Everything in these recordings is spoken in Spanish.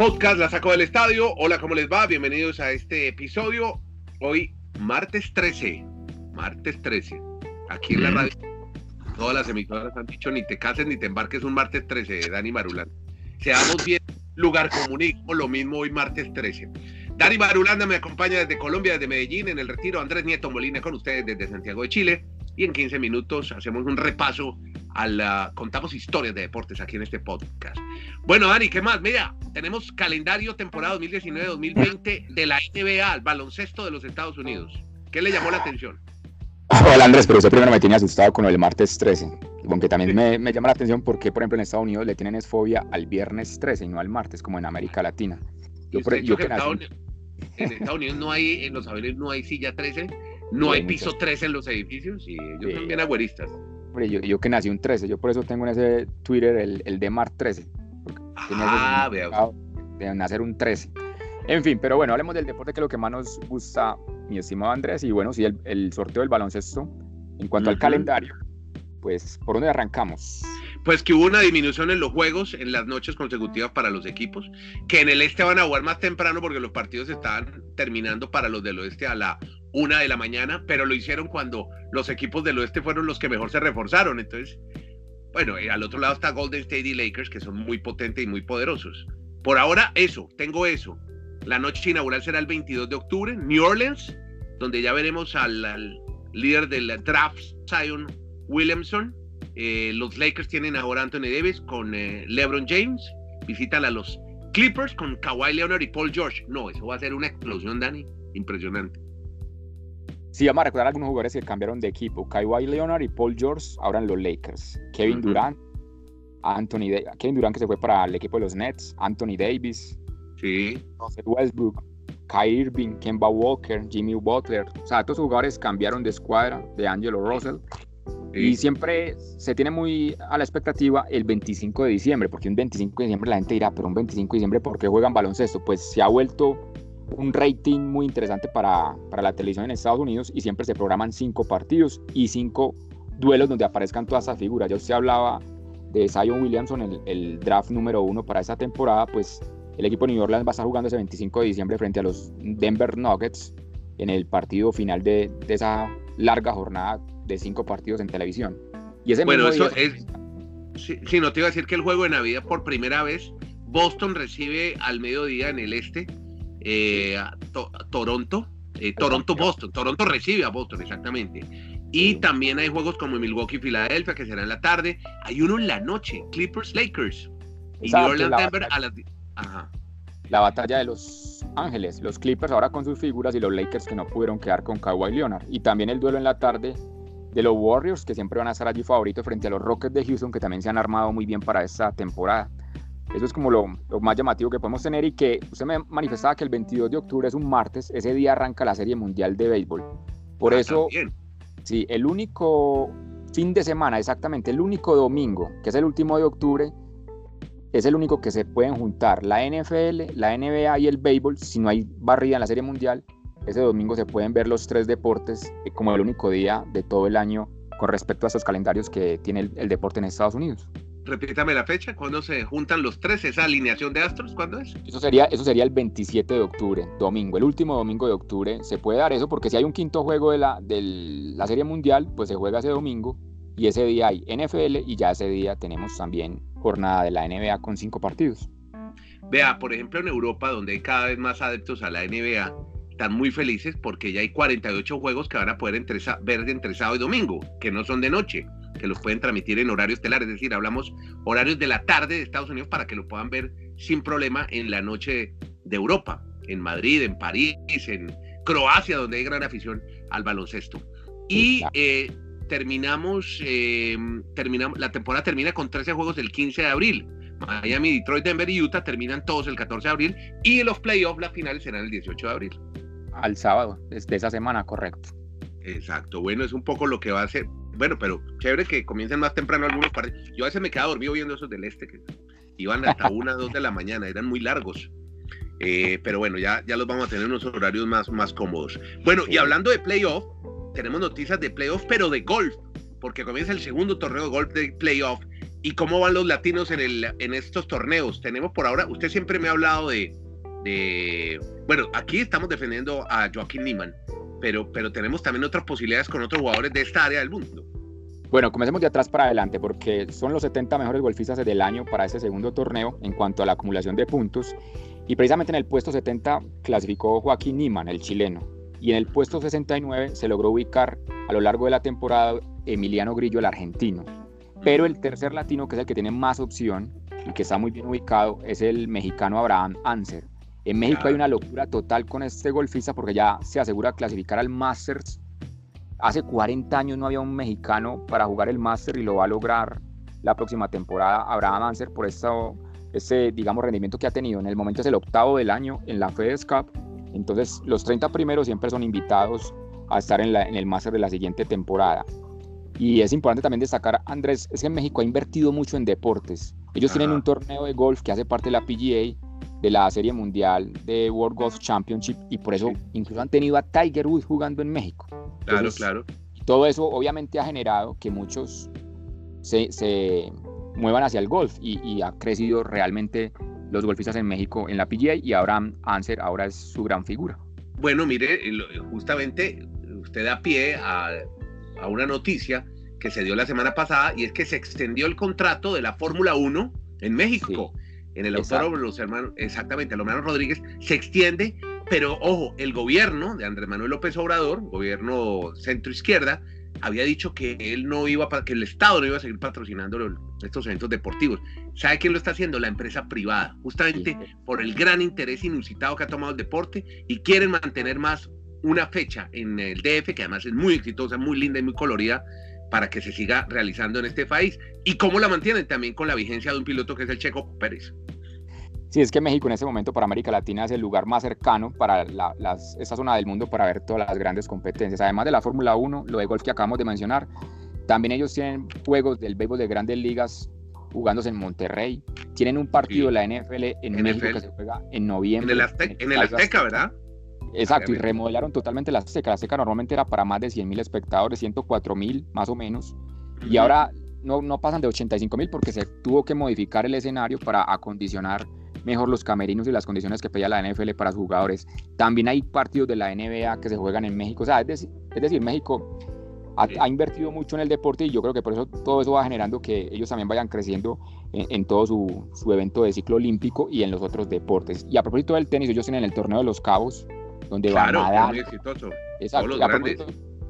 Podcast La Saco del Estadio. Hola, ¿cómo les va? Bienvenidos a este episodio. Hoy, martes 13. Martes 13. Aquí en la radio. Todas las emisoras han dicho ni te cases ni te embarques un martes 13, Dani Marulán. Seamos bien, lugar comunismo, lo mismo hoy martes 13. Dani Marulanda me acompaña desde Colombia, desde Medellín, en el retiro. Andrés Nieto Molina con ustedes desde Santiago de Chile. Y en 15 minutos hacemos un repaso a la. Contamos historias de deportes aquí en este podcast. Bueno, Dani, ¿qué más? Mira, tenemos calendario temporada 2019-2020 de la NBA, el baloncesto de los Estados Unidos. ¿Qué le llamó la atención? Hola Andrés, pero usted primero me tiene asustado con el martes 13. Aunque también me, me, llama la atención porque, por ejemplo, en Estados Unidos le tienen fobia al viernes 13 y no al martes, como en América Latina. Yo, por, yo que. En Estados Unidos no hay, en los aviones no hay silla 13, no hay piso 13 en los edificios y ellos son bien agüeristas. Yo, yo, que nací un 13, yo por eso tengo en ese Twitter el, el de Mar 13. Ah, veo. De nacer un 13. En fin, pero bueno, hablemos del deporte que es lo que más nos gusta, mi estimado Andrés. Y bueno, sí, el, el sorteo del baloncesto. En cuanto al calendario, pues, ¿por dónde arrancamos? Pues que hubo una disminución en los juegos en las noches consecutivas para los equipos, que en el este van a jugar más temprano porque los partidos estaban terminando para los del oeste a la una de la mañana, pero lo hicieron cuando los equipos del oeste fueron los que mejor se reforzaron. Entonces, bueno, eh, al otro lado está Golden State y Lakers, que son muy potentes y muy poderosos. Por ahora, eso, tengo eso. La noche inaugural será el 22 de octubre, New Orleans, donde ya veremos al, líder del draft, Zion Williamson. Eh, los Lakers tienen ahora Anthony Davis con eh, LeBron James. Visitan a los Clippers con Kawhi Leonard y Paul George. No, eso va a ser una explosión, Dani. Impresionante. Sí, vamos a recordar algunos jugadores que cambiaron de equipo. Kawhi Leonard y Paul George ahora en los Lakers. Kevin Durant, Anthony Kevin Durant que se fue para el equipo de los Nets, Anthony Davis, Sí. Westbrook, Kai Irving, Kemba Walker, Jimmy Butler. O sea, estos jugadores cambiaron de escuadra, de Angelo Russell. Y siempre se tiene muy a la expectativa el 25 de diciembre, porque un 25 de diciembre la gente dirá, pero un 25 de diciembre, ¿por qué juegan baloncesto? Pues se ha vuelto un rating muy interesante para, para la televisión en Estados Unidos y siempre se programan cinco partidos y cinco duelos donde aparezcan todas esas figuras. Ya usted hablaba de Zion Williamson, el, el draft número uno para esa temporada, pues el equipo de New Orleans va a estar jugando ese 25 de diciembre frente a los Denver Nuggets en el partido final de, de esa larga jornada de cinco partidos en televisión. Y ese bueno, eso es... Sí, no te iba a decir que el juego de Navidad por primera vez, Boston recibe al mediodía en el este eh, a Toronto, eh, Toronto-Boston, Toronto recibe a Boston, exactamente. Y también hay juegos como Milwaukee-Filadelfia, que será en la tarde. Hay uno en la noche, Clippers-Lakers. Y New Orleans-Denver a las la batalla de los Ángeles, los Clippers ahora con sus figuras y los Lakers que no pudieron quedar con Kawhi Leonard. Y también el duelo en la tarde de los Warriors, que siempre van a estar allí favoritos frente a los Rockets de Houston, que también se han armado muy bien para esta temporada. Eso es como lo, más llamativo que podemos tener y que usted me manifestaba que el 22 de octubre es un martes, ese día arranca la Serie Mundial de Béisbol. Por ah, eso, sí, el único fin de semana, exactamente, el único domingo, que es el último de octubre, es el único que se pueden juntar la NFL, la NBA y el béisbol. Si no hay barrida en la Serie Mundial, ese domingo se pueden ver los tres deportes como el único día de todo el año con respecto a esos calendarios que tiene el, deporte en Estados Unidos. Repítame la fecha, ¿cuándo se juntan los tres? ¿Esa alineación de astros? ¿Cuándo es? Eso sería, eso sería el 27 de octubre, domingo, el último domingo de octubre. Se puede dar eso porque si hay un quinto juego de la, de la Serie Mundial, pues se juega ese domingo y ese día hay NFL y ya ese día tenemos también jornada de la NBA con cinco partidos. Vea, por ejemplo, en Europa, donde hay cada vez más adeptos a la NBA, están muy felices porque ya hay 48 juegos que van a poder ver entre sábado y domingo, que no son de noche, que los pueden transmitir en horario estelar, es decir, hablamos horarios de la tarde de Estados Unidos para que lo puedan ver sin problema en la noche de Europa, en Madrid, en París, en Croacia, donde hay gran afición al baloncesto. Y eh, terminamos, eh, terminamos, la temporada termina con 13 juegos el 15 de abril. Miami, Detroit, Denver y Utah terminan todos el 14 de abril y los playoffs, las finales serán el 18 de abril. Al sábado, desde esa semana, correcto. Exacto, bueno, es un poco lo que va a ser. Bueno, pero chévere que comiencen más temprano algunos partidos. Yo a veces me quedaba dormido viendo esos del este, que iban hasta una, dos de la mañana, eran muy largos. Eh, pero bueno, ya, ya los vamos a tener unos horarios más, más cómodos. Bueno, y hablando de playoff, tenemos noticias de playoff, pero de golf, porque comienza el segundo torneo de golf de playoff ¿Y cómo van los latinos en, el, en estos torneos? Tenemos por ahora, usted siempre me ha hablado de, de bueno, aquí estamos defendiendo a Joaquín Niman, pero, pero tenemos también otras posibilidades con otros jugadores de esta área del mundo. Bueno, comencemos de atrás para adelante porque son los 70 mejores golfistas del año para ese segundo torneo en cuanto a la acumulación de puntos. Y precisamente en el puesto 70 clasificó Joaquín Niman, el chileno. Y en el puesto 69 se logró ubicar a lo largo de la temporada Emiliano Grillo, el argentino. Pero el tercer latino, que es el que tiene más opción y que está muy bien ubicado, es el mexicano Abraham Anser. En México hay una locura total con este golfista porque ya se asegura clasificar al Masters Hace 40 años no había un mexicano para jugar el Master y lo va a lograr la próxima temporada Abraham Anser por eso, ese, digamos, rendimiento que ha tenido. En el momento es el octavo del año en la FedEx Cup. Entonces, los 30 primeros siempre son invitados a estar en, el Master de la siguiente temporada. Y es importante también destacar, Andrés, es que México ha invertido mucho en deportes. Ellos tienen un torneo de golf que hace parte de la PGA, de la Serie Mundial de World Golf Championship, y por eso incluso han tenido a Tiger Woods jugando en México. Claro, claro. Todo eso obviamente ha generado que muchos se, muevan hacia el golf y, ha crecido realmente los golfistas en México en la PGA y Abraham Anser ahora es su gran figura. Bueno, mire, justamente usted da pie a, una noticia que se dio la semana pasada y es que se extendió el contrato de la Fórmula 1 en México. En el autódromo los hermanos, exactamente, los hermanos Rodríguez, se extiende pero ojo, el gobierno de Andrés Manuel López Obrador, gobierno centro izquierda, había dicho que él no iba para que el Estado no iba a seguir patrocinando estos eventos deportivos. ¿Sabe quién lo está haciendo? La empresa privada, justamente por el gran interés inusitado que ha tomado el deporte y quieren mantener más una fecha en el DF, que además es muy exitosa, muy linda y muy colorida, para que se siga realizando en este país. ¿Y cómo la mantienen? También con la vigencia de un piloto que es el Checo Pérez. Sí, es que México en ese momento para América Latina es el lugar más cercano para esta zona del mundo para ver todas las grandes competencias. Además de la Fórmula 1, lo de golf que acabamos de mencionar, también ellos tienen juegos del béisbol de grandes ligas jugándose en Monterrey. Tienen un partido de la NFL en México que se juega en noviembre. En el, Azteca, ¿verdad? Exacto, y remodelaron totalmente la Azteca. La Azteca normalmente era para más de 100 mil espectadores, 104 mil más o menos. Y ahora no, no pasan de 85 mil porque se tuvo que modificar el escenario para acondicionar mejor los camerinos y las condiciones que pedía la NFL para sus jugadores. También hay partidos de la NBA que se juegan en México. O sea, es decir, México ha, invertido mucho en el deporte y yo creo que por eso todo eso va generando que ellos también vayan creciendo en, todo su, su, evento de ciclo olímpico y en los otros deportes. Y a propósito del tenis, ellos tienen el torneo de los cabos, donde van a dar. Muy exitoso. Exacto.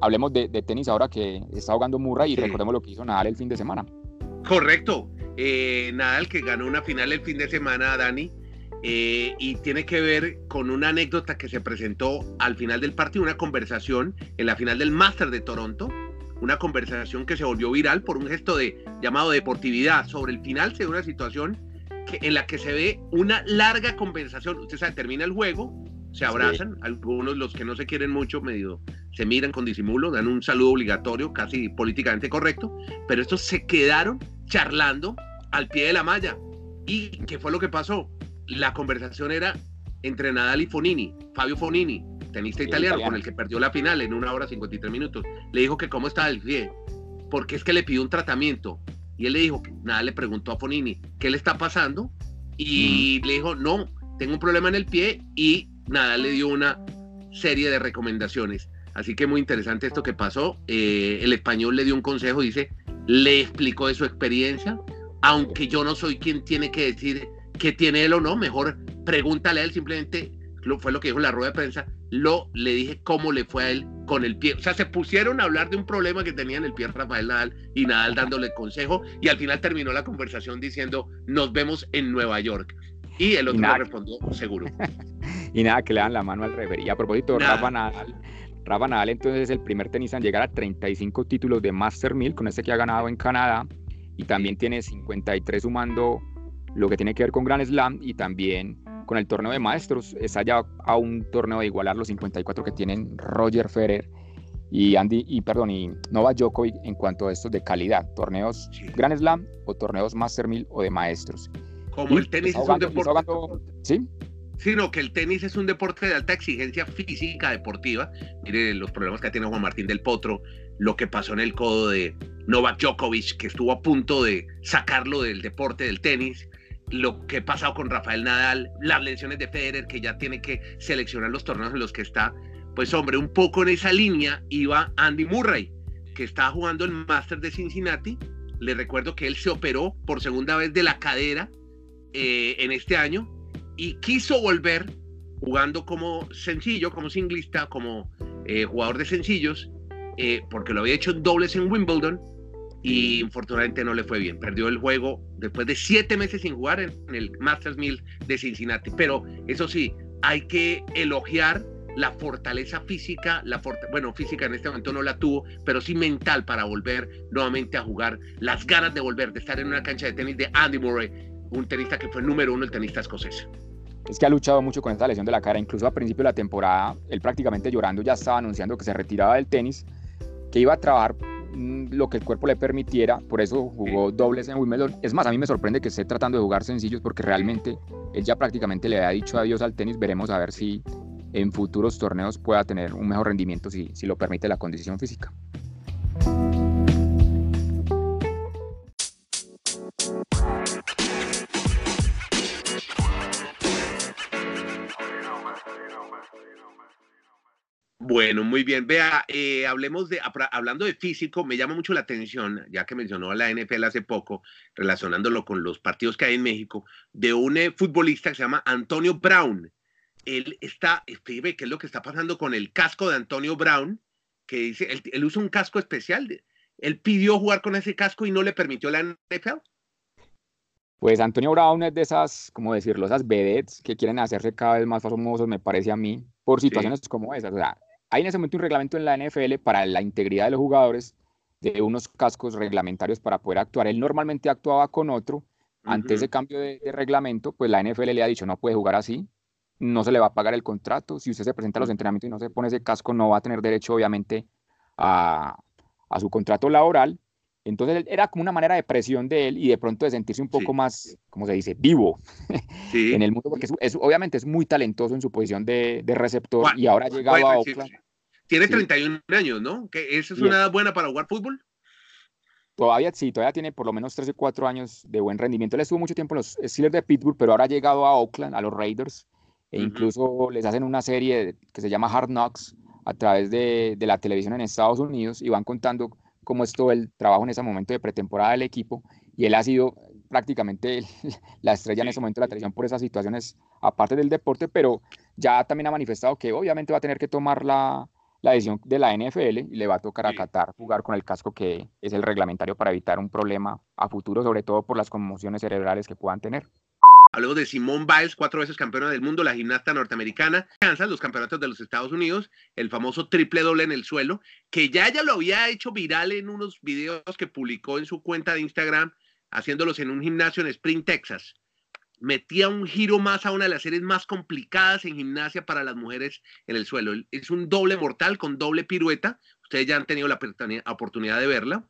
hablemos de, tenis ahora que está jugando Murray y recordemos lo que hizo Nadal el fin de semana. Correcto. Eh, Nadal que ganó una final el fin de semana, Dani, eh, y tiene que ver con una anécdota que se presentó al final del partido, una conversación en la final del Master de Toronto, una conversación que se volvió viral por un gesto de llamado deportividad. Sobre el final se dio una situación que, en la que se ve una larga conversación. Usted sabe, termina el juego, se abrazan, algunos los que no se quieren mucho medio se miran con disimulo, dan un saludo obligatorio, casi políticamente correcto, pero estos se quedaron charlando al pie de la malla. ¿Y qué fue lo que pasó? La conversación era entre Nadal y Fonini, Fabio Fonini, tenista italiano, con el que perdió la final en una hora 53 minutos. Le dijo que cómo estaba el pie, porque es que le pidió un tratamiento. Y él le dijo, Nadal le preguntó a Fonini, ¿qué le está pasando? Y le dijo, no, tengo un problema en el pie y Nadal le dio una serie de recomendaciones. Así que muy interesante esto que pasó. Eh, el español le dio un consejo, dice, le explicó de su experiencia, aunque yo no soy quien tiene que decir qué tiene él o no, mejor pregúntale a él, simplemente lo, fue lo que dijo en la rueda de prensa, lo le dije cómo le fue a él con el pie. O sea, se pusieron a hablar de un problema que tenía en el pie Rafael Nadal y Nadal dándole consejo y al final terminó la conversación diciendo, nos vemos en Nueva York. Y el otro respondió, seguro. y nada, que le dan la mano al referee. Y a propósito, Rafa Nadal, Rafa Nadal entonces es el primer tenista en llegar a 35 títulos de Master 1000, con este que ha ganado en Canadá y también tiene 53 sumando lo que tiene que ver con Grand Slam y también con el torneo de maestros. Está ya a un torneo de igualar los 54 que tienen Roger Federer y Andy y perdón y Novak Djokovic en cuanto a estos de calidad, torneos Grand Slam o torneos Master 1000 o de maestros. Como el tenis es un deporte. ¿Sí? Sino que el tenis es un deporte de alta exigencia física deportiva. Mire los problemas que tiene Juan Martín del Potro, lo que pasó en el codo de Novak Djokovic, que estuvo a punto de sacarlo del deporte del tenis, lo que ha pasado con Rafael Nadal, las lesiones de Federer, que ya tiene que seleccionar los torneos en los que está. Pues hombre, un poco en esa línea iba Andy Murray, que está jugando el Master de Cincinnati. Le recuerdo que él se operó por segunda vez de la cadera eh, en este año y quiso volver jugando como sencillo, como singlista, como eh, jugador de sencillos, eh, porque lo había hecho en dobles en Wimbledon y infortunadamente no le fue bien. Perdió el juego después de siete meses sin jugar en, el Masters 1000 de Cincinnati. Pero eso sí, hay que elogiar la fortaleza física, la bueno, física en este momento no la tuvo, pero sí mental para volver nuevamente a jugar, las ganas de volver, de estar en una cancha de tenis de Andy Murray, un tenista que fue número uno, el tenista escocés. Es que ha luchado mucho con esta lesión de la cara, incluso a principio de la temporada, él prácticamente llorando ya estaba anunciando que se retiraba del tenis, que iba a trabajar Mm, lo que el cuerpo le permitiera, por eso jugó dobles en Wimbledon. Es más, a mí me sorprende que esté tratando de jugar sencillos porque realmente él ya prácticamente le ha dicho adiós al tenis. Veremos a ver si en futuros torneos pueda tener un mejor rendimiento si, si lo permite la condición física. Bueno, muy bien. Vea, eh, hablemos de, hablando de físico, me llama mucho la atención, ya que mencionó a la NFL hace poco, relacionándolo con los partidos que hay en México, de un eh, futbolista que se llama Antonio Brown. Él está, escribe qué es lo que está pasando con el casco de Antonio Brown, que dice, él, usa un casco especial. Él pidió jugar con ese casco y no le permitió la NFL. Pues Antonio Brown es de esas, como decirlo, esas vedettes que quieren hacerse cada vez más famosos, me parece a mí, por situaciones como esas. O sea, hay en ese momento un reglamento en la NFL para la integridad de los jugadores, de unos cascos reglamentarios para poder actuar. Él normalmente actuaba con otro. Ante ese cambio de, reglamento, pues la NFL le ha dicho, no puede jugar así, no se le va a pagar el contrato. Si usted se presenta a los entrenamientos y no se pone ese casco, no va a tener derecho, obviamente, a, su contrato laboral. Entonces era como una manera de presión de él y de pronto de sentirse un poco más, ¿cómo se dice?, vivo en el mundo, porque es, obviamente es muy talentoso en su posición de, receptor y ahora ha llegado a Oakland. Tiene 31 años, ¿no? ¿Que ¿Esa es una edad buena para jugar fútbol? Todavía sí, todavía tiene por lo menos 13 o 4 años de buen rendimiento. Él estuvo mucho tiempo en los Steelers de Pittsburgh, pero ahora ha llegado a Oakland, a los Raiders, e incluso les hacen una serie que se llama Hard Knocks a través de, la televisión en Estados Unidos y van contando cómo es todo el trabajo en ese momento de pretemporada del equipo. Y él ha sido prácticamente la estrella en ese momento de la televisión por esas situaciones, aparte del deporte, pero ya también ha manifestado que obviamente va a tener que tomar la, la decisión de la NFL y le va a tocar a Qatar jugar con el casco que es el reglamentario para evitar un problema a futuro, sobre todo por las conmociones cerebrales que puedan tener. Hablemos de Simone Biles, cuatro veces campeona del mundo, la gimnasta norteamericana, Kansas, los campeonatos de los Estados Unidos, el famoso triple doble en el suelo, que ya ella lo había hecho viral en unos videos que publicó en su cuenta de Instagram, haciéndolos en un gimnasio en Spring, Texas metía un giro más a una de las series más complicadas en gimnasia para las mujeres en el suelo. Es un doble mortal con doble pirueta. Ustedes ya han tenido la oportunidad de verla.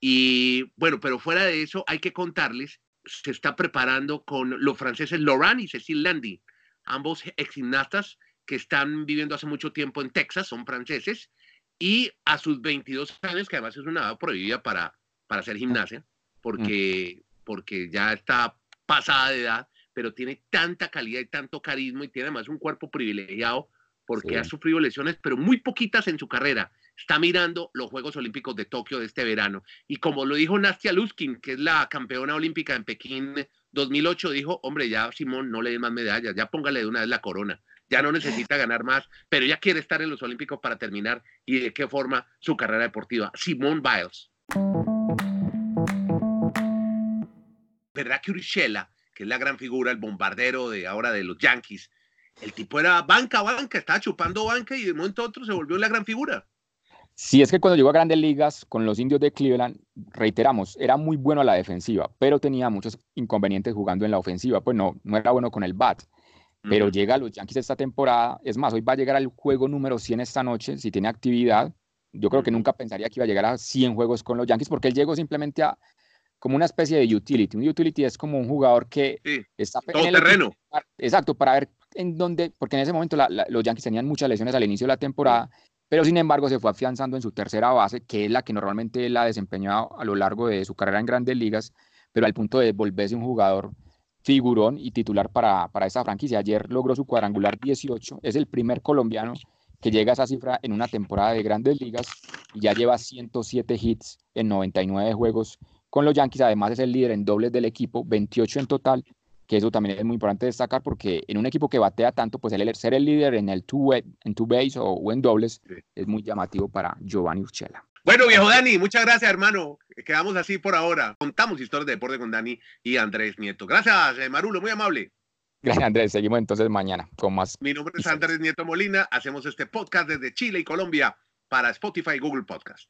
Y bueno, pero fuera de eso, hay que contarles, se está preparando con los franceses Laurent y Cécile Landy, ambos ex gimnastas que están viviendo hace mucho tiempo en Texas, son franceses, y a sus 22 años, que además es una edad prohibida para, para hacer gimnasia, porque, porque ya está pasada de edad, pero tiene tanta calidad y tanto carisma y tiene además un cuerpo privilegiado porque ha sufrido lesiones, pero muy poquitas en su carrera. Está mirando los Juegos Olímpicos de Tokio de este verano. Y como lo dijo Nastia Luskin, que es la campeona olímpica en Pekín 2008, dijo, hombre, ya Simón, no le dé más medallas, ya póngale de una vez la corona. Ya no necesita ganar más, pero ya quiere estar en los Olímpicos para terminar y de qué forma su carrera deportiva. Simón Biles. ¿Verdad que Urshela, que es la gran figura, el bombardero de ahora de los Yankees, el tipo era banca, banca, estaba chupando banca y de momento a otro se volvió la gran figura? Sí, es que cuando llegó a grandes ligas con los indios de Cleveland, reiteramos, era muy bueno a la defensiva, pero tenía muchos inconvenientes jugando en la ofensiva, pues no, no era bueno con el bat. Pero llega a los Yankees esta temporada, es más, hoy va a llegar al juego número 100 esta noche, si tiene actividad. Yo creo que nunca pensaría que iba a llegar a 100 juegos con los Yankees, porque él llegó simplemente a, como una especie de utility. Un utility es como un jugador que está todo en terreno. exacto, para ver en dónde, porque en ese momento los Yankees tenían muchas lesiones al inicio de la temporada pero sin embargo se fue afianzando en su tercera base, que es la que normalmente él ha desempeñado a lo largo de su carrera en grandes ligas, pero al punto de volverse un jugador figurón y titular para, para esta franquicia. Ayer logró su cuadrangular 18, es el primer colombiano que llega a esa cifra en una temporada de grandes ligas y ya lleva 107 hits en 99 juegos con los Yankees. Además es el líder en dobles del equipo, 28 en total, que eso también es muy importante destacar porque en un equipo que batea tanto, pues el ser el líder en el two, en two base o, en dobles es muy llamativo para Giovanni Urchela. Bueno, viejo Dani, muchas gracias, hermano. Quedamos así por ahora. Contamos historias de deporte con Dani y Andrés Nieto. Gracias, eh, Marulo, muy amable. Gracias, Andrés. Seguimos entonces mañana con más. Mi nombre es Andrés Nieto Molina. Hacemos este podcast desde Chile y Colombia para Spotify y Google Podcast.